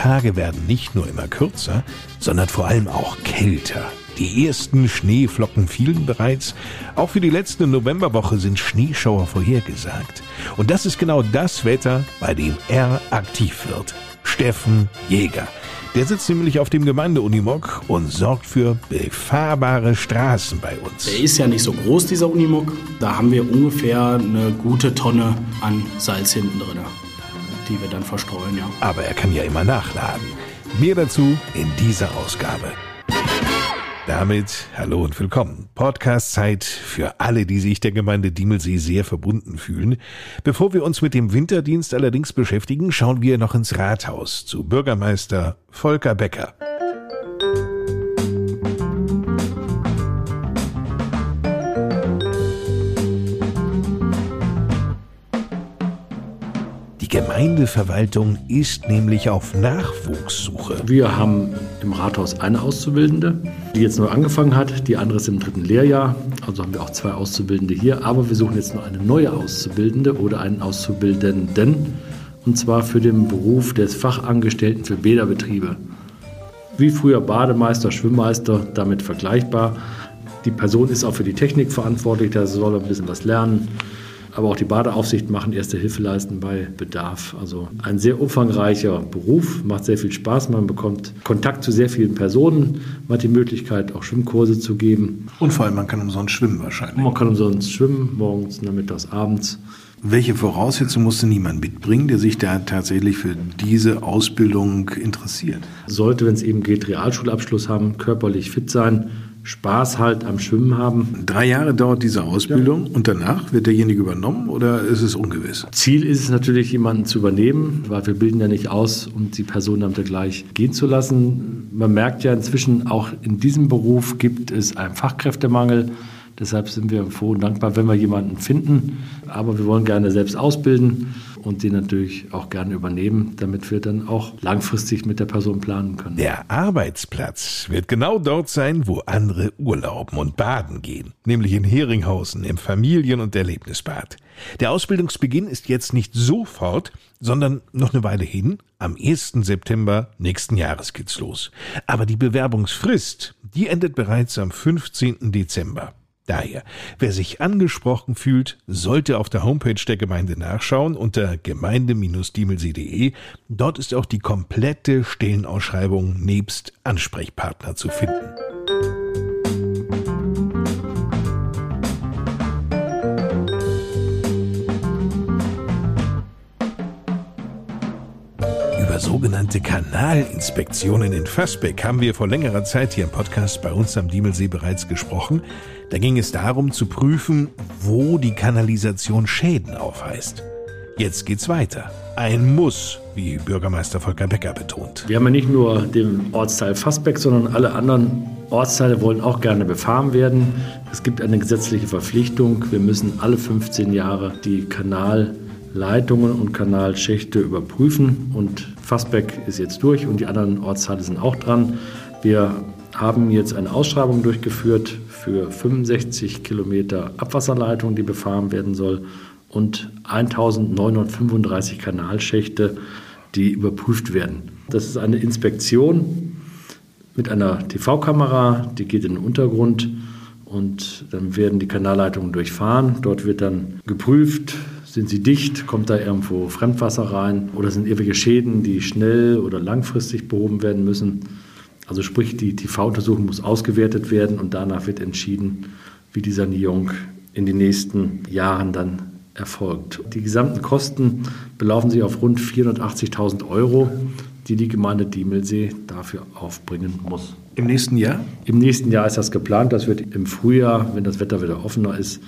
Tage werden nicht nur immer kürzer, sondern vor allem auch kälter. Die ersten Schneeflocken fielen bereits. Auch für die letzte Novemberwoche sind Schneeschauer vorhergesagt. Und das ist genau das Wetter, bei dem er aktiv wird. Steffen Jäger. Der sitzt nämlich auf dem Gemeindeunimog und sorgt für befahrbare Straßen bei uns. Der ist ja nicht so groß, dieser Unimog. Da haben wir ungefähr eine gute Tonne an Salz hinten drin, wir dann verstreuen, ja. Aber er kann ja immer nachladen. Mehr dazu in dieser Ausgabe. Damit hallo und willkommen. Podcast-Zeit für alle, die sich der Gemeinde Diemelsee sehr verbunden fühlen. Bevor wir uns mit dem Winterdienst allerdings beschäftigen, schauen wir noch ins Rathaus zu Bürgermeister Volker Becker. Gemeindeverwaltung ist nämlich auf Nachwuchssuche. Wir haben im Rathaus eine Auszubildende, die jetzt nur angefangen hat. Die andere ist im dritten Lehrjahr. Also haben wir auch zwei Auszubildende hier. Aber wir suchen jetzt noch eine neue Auszubildende oder einen Auszubildenden. Und zwar für den Beruf des Fachangestellten für Bäderbetriebe. Wie früher Bademeister, Schwimmmeister, damit vergleichbar. Die Person ist auch für die Technik verantwortlich, da soll ein bisschen was lernen aber auch die Badeaufsicht machen, erste Hilfe leisten bei Bedarf. Also ein sehr umfangreicher Beruf, macht sehr viel Spaß. Man bekommt Kontakt zu sehr vielen Personen, man hat die Möglichkeit, auch Schwimmkurse zu geben. Und vor allem, man kann umsonst schwimmen wahrscheinlich. Man kann umsonst schwimmen, morgens, nachmittags, abends. Welche Voraussetzungen musste niemand mitbringen, der sich da tatsächlich für diese Ausbildung interessiert? Sollte, wenn es eben geht, Realschulabschluss haben, körperlich fit sein, Spaß halt am Schwimmen haben. Drei Jahre dauert diese Ausbildung ja. und danach wird derjenige übernommen oder ist es ungewiss? Ziel ist es natürlich, jemanden zu übernehmen, weil wir bilden ja nicht aus, um die Person dann gleich gehen zu lassen. Man merkt ja inzwischen, auch in diesem Beruf gibt es einen Fachkräftemangel. Deshalb sind wir froh und dankbar, wenn wir jemanden finden. Aber wir wollen gerne selbst ausbilden und die natürlich auch gerne übernehmen, damit wir dann auch langfristig mit der Person planen können. Der Arbeitsplatz wird genau dort sein, wo andere urlauben und baden gehen, nämlich in Heringhausen im Familien- und Erlebnisbad. Der Ausbildungsbeginn ist jetzt nicht sofort, sondern noch eine Weile hin. Am 1. September nächsten Jahres geht's los. Aber die Bewerbungsfrist, die endet bereits am 15. Dezember. Daher, wer sich angesprochen fühlt, sollte auf der Homepage der Gemeinde nachschauen unter gemeinde-diemelsee.de. Dort ist auch die komplette Stellenausschreibung nebst Ansprechpartner zu finden. Sogenannte Kanalinspektionen in Fassbeck haben wir vor längerer Zeit hier im Podcast bei uns am Diemelsee bereits gesprochen. Da ging es darum zu prüfen, wo die Kanalisation Schäden aufweist. Jetzt geht's weiter. Ein Muss, wie Bürgermeister Volker Becker betont. Wir haben ja nicht nur den Ortsteil Fassbeck, sondern alle anderen Ortsteile wollen auch gerne befahren werden. Es gibt eine gesetzliche Verpflichtung. Wir müssen alle 15 Jahre die Kanalleitungen und Kanalschächte überprüfen. Und Fassbeck ist jetzt durch und die anderen Ortsteile sind auch dran. Wir haben jetzt eine Ausschreibung durchgeführt für 65 Kilometer Abwasserleitung, die befahren werden soll, und 1935 Kanalschächte, die überprüft werden. Das ist eine Inspektion mit einer TV-Kamera, die geht in den Untergrund und dann werden die Kanalleitungen durchfahren. Dort wird dann geprüft, sind sie dicht, kommt da irgendwo Fremdwasser rein oder sind irgendwelche Schäden, die schnell oder langfristig behoben werden müssen. Also sprich, die TV-Untersuchung muss ausgewertet werden und danach wird entschieden, wie die Sanierung in den nächsten Jahren dann erfolgt. Die gesamten Kosten belaufen sich auf rund 480.000 Euro, die die Gemeinde Diemelsee dafür aufbringen muss. Im nächsten Jahr? Im nächsten Jahr ist das geplant. Das wird im Frühjahr, wenn das Wetter wieder offener ist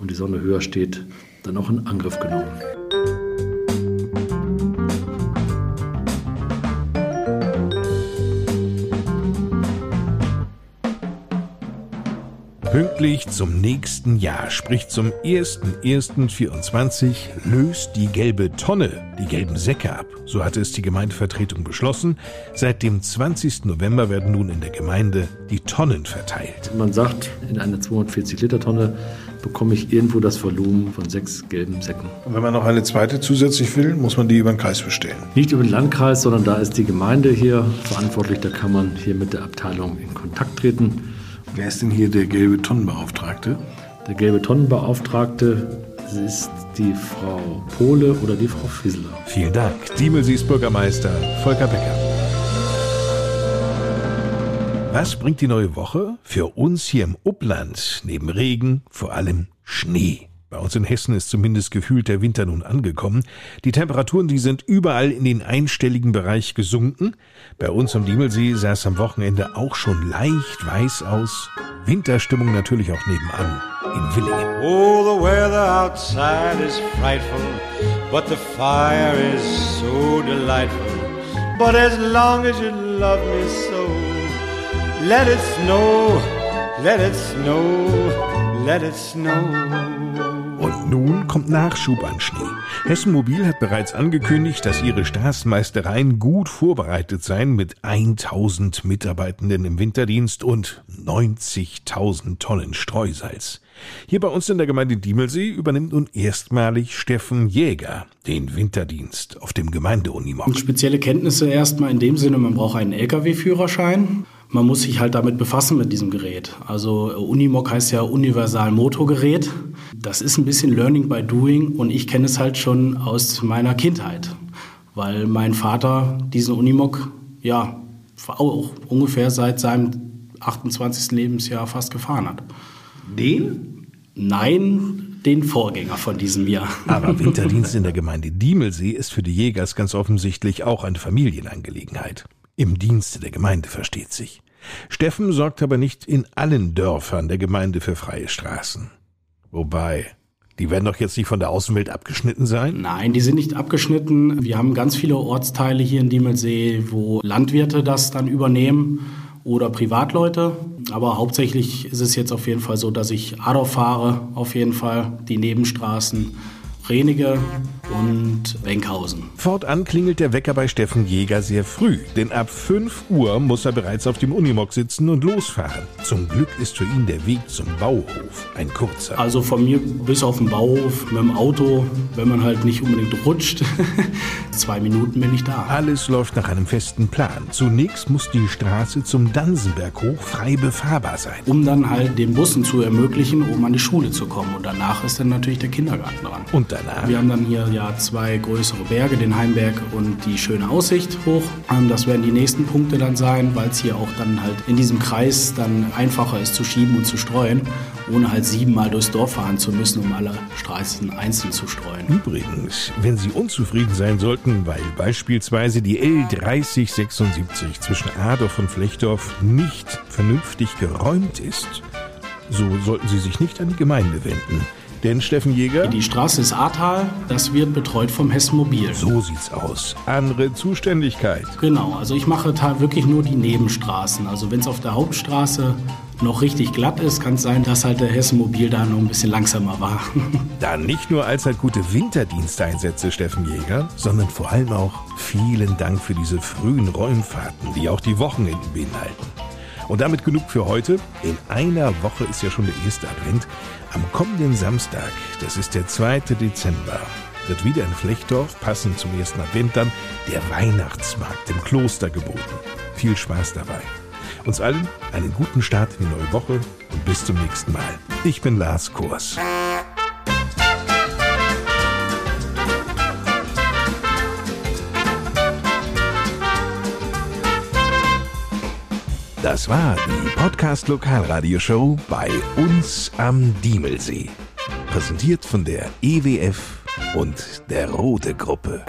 und die Sonne höher steht, dann auch in Angriff genommen. Pünktlich zum nächsten Jahr, sprich zum 01.01.24, löst die gelbe Tonne die gelben Säcke ab. So hatte es die Gemeindevertretung beschlossen. Seit dem 20. November werden nun in der Gemeinde die Tonnen verteilt. Man sagt, in eine 240-Liter-Tonne bekomme ich irgendwo das Volumen von sechs gelben Säcken. Und wenn man noch eine zweite zusätzlich will, muss man die über den Kreis bestellen. Nicht über den Landkreis, sondern da ist die Gemeinde hier verantwortlich. Da kann man hier mit der Abteilung in Kontakt treten. Wer ist denn hier der gelbe Tonnenbeauftragte? Der gelbe Tonnenbeauftragte ist die Frau Pohle oder die Frau Fissler. Vielen Dank. Diemelsees Bürgermeister Volker Becker. Was bringt die neue Woche? Für uns hier im Upland neben Regen vor allem Schnee. Bei uns in Hessen ist zumindest gefühlt der Winter nun angekommen. Die Temperaturen, die sind überall in den einstelligen Bereich gesunken. Bei uns am Diemelsee sah es am Wochenende auch schon leicht weiß aus. Winterstimmung natürlich auch nebenan in Willingen. Oh, the weather outside is frightful, but the fire is so delightful. But as long as you love me so, let it snow, let it snow, let it snow. Und nun kommt Nachschub an Schnee. Hessen Mobil hat bereits angekündigt, dass ihre Straßenmeistereien gut vorbereitet seien mit 1000 Mitarbeitenden im Winterdienst und 90.000 Tonnen Streusalz. Hier bei uns in der Gemeinde Diemelsee übernimmt nun erstmalig Steffen Jäger den Winterdienst auf dem Gemeindeunimog. Spezielle Kenntnisse erstmal in dem Sinne, man braucht einen Lkw-Führerschein man muss sich halt damit befassen mit diesem Gerät. Also Unimog heißt ja Universal Motorgerät. Das ist ein bisschen Learning by Doing und ich kenne es halt schon aus meiner Kindheit, weil mein Vater diesen Unimog ja auch ungefähr seit seinem 28. Lebensjahr fast gefahren hat. Den? Nein, den Vorgänger von diesem Jahr. Aber Winterdienst in der Gemeinde Diemelsee ist für die Jägers ganz offensichtlich auch eine Familienangelegenheit. Im Dienste der Gemeinde versteht sich. Steffen sorgt aber nicht in allen Dörfern der Gemeinde für freie Straßen. Wobei, die werden doch jetzt nicht von der Außenwelt abgeschnitten sein? Nein, die sind nicht abgeschnitten. Wir haben ganz viele Ortsteile hier in Diemelsee, wo Landwirte das dann übernehmen oder Privatleute. Aber hauptsächlich ist es jetzt auf jeden Fall so, dass ich Adorf fahre, auf jeden Fall die Nebenstraßen Renige und Wenkhausen. Fortan klingelt der Wecker bei Steffen Jäger sehr früh, denn ab 5 Uhr muss er bereits auf dem Unimog sitzen und losfahren. Zum Glück ist für ihn der Weg zum Bauhof ein kurzer. Also von mir bis auf den Bauhof mit dem Auto, wenn man halt nicht unbedingt rutscht, zwei Minuten bin ich da. Alles läuft nach einem festen Plan. Zunächst muss die Straße zum Dansenberg hoch frei befahrbar sein. Um dann halt den Bussen zu ermöglichen, um an die Schule zu kommen. Und danach ist dann natürlich der Kindergarten dran. Und danach? Wir haben dann hier ja zwei größere Berge, den Heimberg und die schöne Aussicht hoch. Ähm, das werden die nächsten Punkte dann sein, weil es hier auch dann halt in diesem Kreis dann einfacher ist zu schieben und zu streuen, ohne halt siebenmal durchs Dorf fahren zu müssen, um alle Straßen einzeln zu streuen. Übrigens, wenn Sie unzufrieden sein sollten, weil beispielsweise die L3076 zwischen Adorf und Flechdorf nicht vernünftig geräumt ist, so sollten Sie sich nicht an die Gemeinde wenden. Denn Steffen Jäger? Die Straße ist Ahrtal, das wird betreut vom Hessen Mobil. So sieht's aus. Andere Zuständigkeit. Genau, also ich mache da wirklich nur die Nebenstraßen. Also wenn es auf der Hauptstraße noch richtig glatt ist, kann es sein, dass halt der Hessen Mobil da noch ein bisschen langsamer war. Dann nicht nur allzeit gute Winterdiensteinsätze, Steffen Jäger, sondern vor allem auch vielen Dank für diese frühen Räumfahrten, die auch die Wochenenden beinhalten. Und damit genug für heute. In einer Woche ist ja schon der erste Advent. Am kommenden Samstag, das ist der 2. Dezember, wird wieder in Flechtdorf, passend zum ersten Advent dann, der Weihnachtsmarkt im Kloster geboten. Viel Spaß dabei. Uns allen einen guten Start in die neue Woche und bis zum nächsten Mal. Ich bin Lars Kors. Das war die Podcast Lokalradioshow bei uns am Diemelsee. Präsentiert von der EWF und der Rote Gruppe.